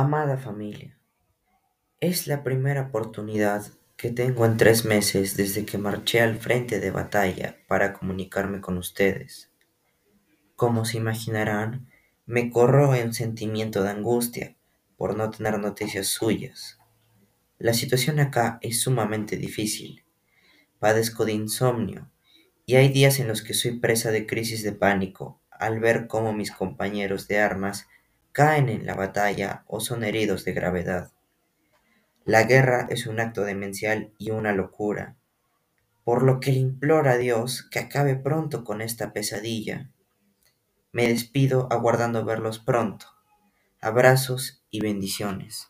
Amada familia, es la primera oportunidad que tengo en tres meses desde que marché al frente de batalla para comunicarme con ustedes. Como se imaginarán, me corroe un sentimiento de angustia por no tener noticias suyas. La situación acá es sumamente difícil. Padezco de insomnio y hay días en los que soy presa de crisis de pánico al ver cómo mis compañeros de armas caen en la batalla o son heridos de gravedad. La guerra es un acto demencial y una locura, por lo que le imploro a Dios que acabe pronto con esta pesadilla. Me despido aguardando verlos pronto. Abrazos y bendiciones.